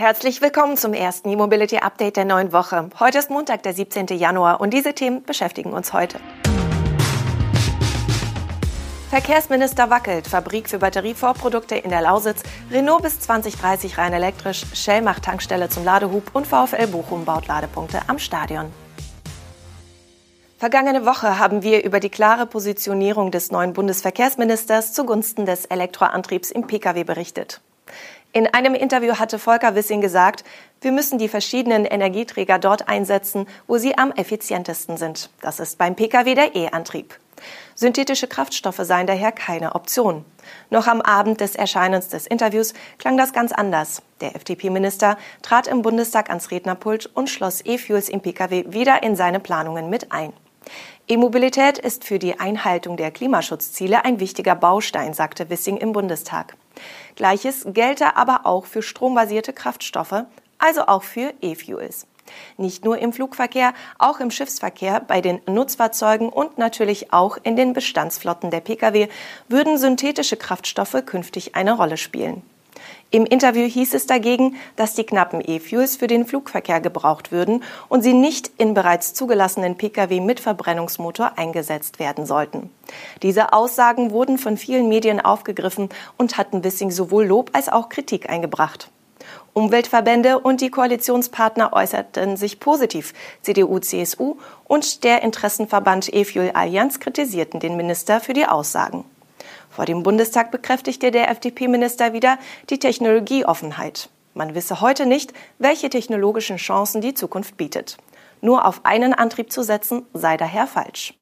Herzlich willkommen zum ersten E-Mobility Update der neuen Woche. Heute ist Montag, der 17. Januar und diese Themen beschäftigen uns heute. Verkehrsminister wackelt, Fabrik für Batterievorprodukte in der Lausitz, Renault bis 2030 rein elektrisch, Shell macht Tankstelle zum Ladehub und VfL Bochum baut Ladepunkte am Stadion. Vergangene Woche haben wir über die klare Positionierung des neuen Bundesverkehrsministers zugunsten des Elektroantriebs im Pkw berichtet. In einem Interview hatte Volker Wissing gesagt, wir müssen die verschiedenen Energieträger dort einsetzen, wo sie am effizientesten sind. Das ist beim Pkw der E-Antrieb. Synthetische Kraftstoffe seien daher keine Option. Noch am Abend des Erscheinens des Interviews klang das ganz anders. Der FDP-Minister trat im Bundestag ans Rednerpult und schloss E-Fuels im Pkw wieder in seine Planungen mit ein. E-Mobilität ist für die Einhaltung der Klimaschutzziele ein wichtiger Baustein, sagte Wissing im Bundestag. Gleiches gelte aber auch für strombasierte Kraftstoffe, also auch für E-Fuels. Nicht nur im Flugverkehr, auch im Schiffsverkehr, bei den Nutzfahrzeugen und natürlich auch in den Bestandsflotten der Pkw würden synthetische Kraftstoffe künftig eine Rolle spielen. Im Interview hieß es dagegen, dass die knappen E-Fuels für den Flugverkehr gebraucht würden und sie nicht in bereits zugelassenen Pkw mit Verbrennungsmotor eingesetzt werden sollten. Diese Aussagen wurden von vielen Medien aufgegriffen und hatten Wissing sowohl Lob als auch Kritik eingebracht. Umweltverbände und die Koalitionspartner äußerten sich positiv. CDU, CSU und der Interessenverband E-Fuel Allianz kritisierten den Minister für die Aussagen. Vor dem Bundestag bekräftigte der FDP-Minister wieder die Technologieoffenheit. Man wisse heute nicht, welche technologischen Chancen die Zukunft bietet. Nur auf einen Antrieb zu setzen, sei daher falsch.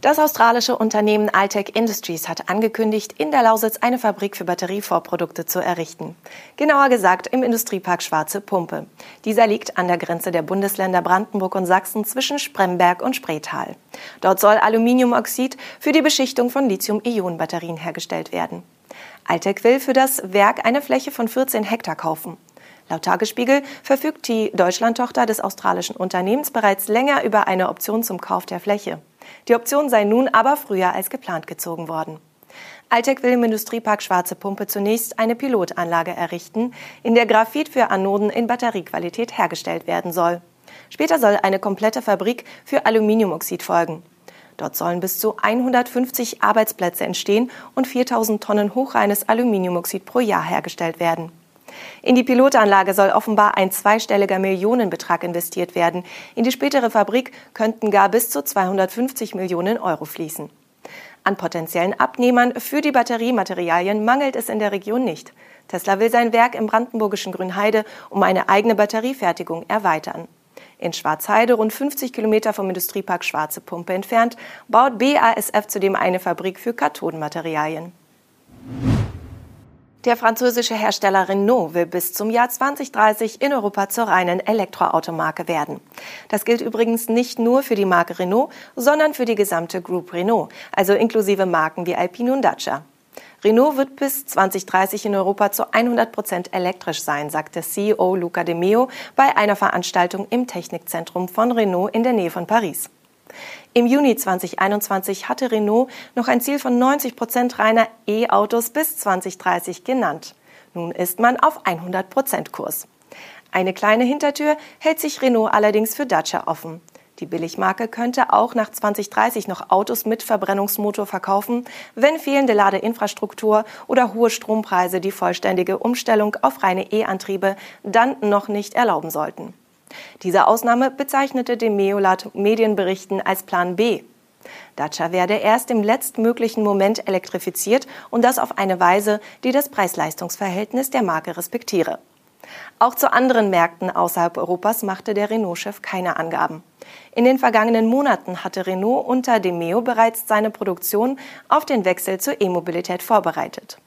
Das australische Unternehmen Altec Industries hat angekündigt, in der Lausitz eine Fabrik für Batterievorprodukte zu errichten. Genauer gesagt im Industriepark Schwarze Pumpe. Dieser liegt an der Grenze der Bundesländer Brandenburg und Sachsen zwischen Spremberg und Spreetal. Dort soll Aluminiumoxid für die Beschichtung von Lithium-Ionen-Batterien hergestellt werden. Altec will für das Werk eine Fläche von 14 Hektar kaufen. Laut Tagesspiegel verfügt die Deutschlandtochter des australischen Unternehmens bereits länger über eine Option zum Kauf der Fläche. Die Option sei nun aber früher als geplant gezogen worden. Altec will im Industriepark Schwarze Pumpe zunächst eine Pilotanlage errichten, in der Graphit für Anoden in Batteriequalität hergestellt werden soll. Später soll eine komplette Fabrik für Aluminiumoxid folgen. Dort sollen bis zu 150 Arbeitsplätze entstehen und 4000 Tonnen hochreines Aluminiumoxid pro Jahr hergestellt werden. In die Pilotanlage soll offenbar ein zweistelliger Millionenbetrag investiert werden. In die spätere Fabrik könnten gar bis zu 250 Millionen Euro fließen. An potenziellen Abnehmern für die Batteriematerialien mangelt es in der Region nicht. Tesla will sein Werk im brandenburgischen Grünheide um eine eigene Batteriefertigung erweitern. In Schwarzheide, rund 50 Kilometer vom Industriepark Schwarze Pumpe entfernt, baut BASF zudem eine Fabrik für Kathodenmaterialien. Der französische Hersteller Renault will bis zum Jahr 2030 in Europa zur reinen Elektroautomarke werden. Das gilt übrigens nicht nur für die Marke Renault, sondern für die gesamte Group Renault, also inklusive Marken wie Alpine und Dacia. Renault wird bis 2030 in Europa zu 100 Prozent elektrisch sein, sagte CEO Luca De Meo bei einer Veranstaltung im Technikzentrum von Renault in der Nähe von Paris. Im Juni 2021 hatte Renault noch ein Ziel von 90 Prozent reiner E-Autos bis 2030 genannt. Nun ist man auf 100 Prozent Kurs. Eine kleine Hintertür hält sich Renault allerdings für Dacia offen. Die Billigmarke könnte auch nach 2030 noch Autos mit Verbrennungsmotor verkaufen, wenn fehlende Ladeinfrastruktur oder hohe Strompreise die vollständige Umstellung auf reine E-Antriebe dann noch nicht erlauben sollten. Diese Ausnahme bezeichnete De Meo laut Medienberichten als Plan B. Dacia werde erst im letztmöglichen Moment elektrifiziert und das auf eine Weise, die das Preis-Leistungs-Verhältnis der Marke respektiere. Auch zu anderen Märkten außerhalb Europas machte der Renault-Chef keine Angaben. In den vergangenen Monaten hatte Renault unter Demeo bereits seine Produktion auf den Wechsel zur E-Mobilität vorbereitet.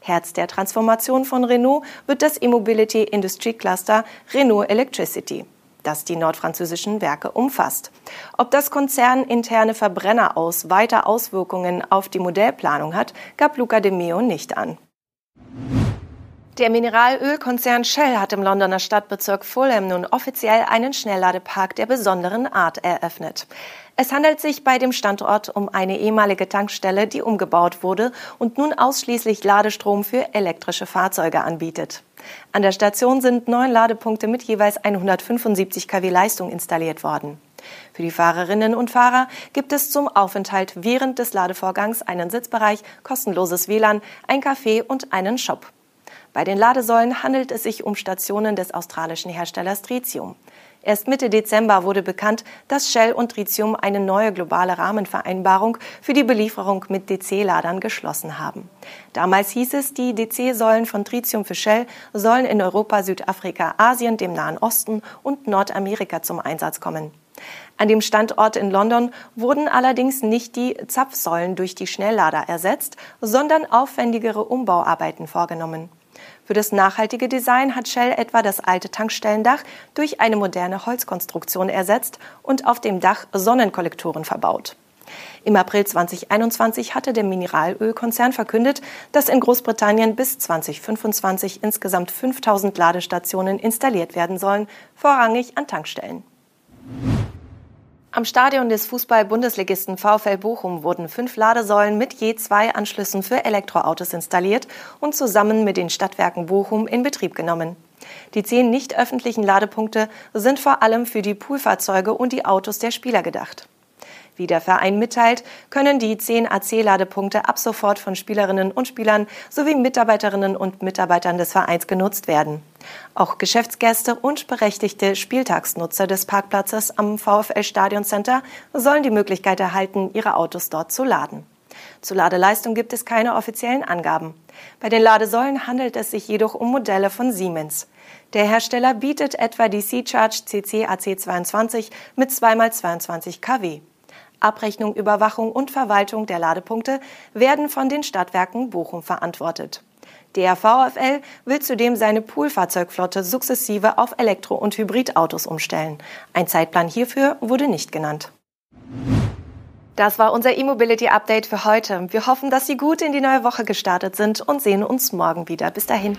Herz der Transformation von Renault wird das E-Mobility Industry Cluster Renault Electricity das die nordfranzösischen Werke umfasst. Ob das konzerninterne Verbrenner aus weiter Auswirkungen auf die Modellplanung hat, gab Luca de Meo nicht an. Der Mineralölkonzern Shell hat im Londoner Stadtbezirk Fulham nun offiziell einen Schnellladepark der besonderen Art eröffnet. Es handelt sich bei dem Standort um eine ehemalige Tankstelle, die umgebaut wurde und nun ausschließlich Ladestrom für elektrische Fahrzeuge anbietet. An der Station sind neun Ladepunkte mit jeweils 175 kW Leistung installiert worden. Für die Fahrerinnen und Fahrer gibt es zum Aufenthalt während des Ladevorgangs einen Sitzbereich, kostenloses WLAN, ein Café und einen Shop. Bei den Ladesäulen handelt es sich um Stationen des australischen Herstellers Tritium. Erst Mitte Dezember wurde bekannt, dass Shell und Tritium eine neue globale Rahmenvereinbarung für die Belieferung mit DC-Ladern geschlossen haben. Damals hieß es, die DC-Säulen von Tritium für Shell sollen in Europa, Südafrika, Asien, dem Nahen Osten und Nordamerika zum Einsatz kommen. An dem Standort in London wurden allerdings nicht die Zapfsäulen durch die Schnelllader ersetzt, sondern aufwendigere Umbauarbeiten vorgenommen. Für das nachhaltige Design hat Shell etwa das alte Tankstellendach durch eine moderne Holzkonstruktion ersetzt und auf dem Dach Sonnenkollektoren verbaut. Im April 2021 hatte der Mineralölkonzern verkündet, dass in Großbritannien bis 2025 insgesamt 5000 Ladestationen installiert werden sollen, vorrangig an Tankstellen. Am Stadion des Fußball-Bundesligisten VfL Bochum wurden fünf Ladesäulen mit je zwei Anschlüssen für Elektroautos installiert und zusammen mit den Stadtwerken Bochum in Betrieb genommen. Die zehn nicht öffentlichen Ladepunkte sind vor allem für die Poolfahrzeuge und die Autos der Spieler gedacht. Wie der Verein mitteilt, können die 10 AC-Ladepunkte ab sofort von Spielerinnen und Spielern sowie Mitarbeiterinnen und Mitarbeitern des Vereins genutzt werden. Auch Geschäftsgäste und berechtigte Spieltagsnutzer des Parkplatzes am VfL Stadion Center sollen die Möglichkeit erhalten, ihre Autos dort zu laden. Zur Ladeleistung gibt es keine offiziellen Angaben. Bei den Ladesäulen handelt es sich jedoch um Modelle von Siemens. Der Hersteller bietet etwa die C-Charge CC AC22 mit 2x22 kW. Abrechnung, Überwachung und Verwaltung der Ladepunkte werden von den Stadtwerken Bochum verantwortet. Der VfL will zudem seine Poolfahrzeugflotte sukzessive auf Elektro- und Hybridautos umstellen. Ein Zeitplan hierfür wurde nicht genannt. Das war unser E-Mobility Update für heute. Wir hoffen, dass Sie gut in die neue Woche gestartet sind und sehen uns morgen wieder. Bis dahin.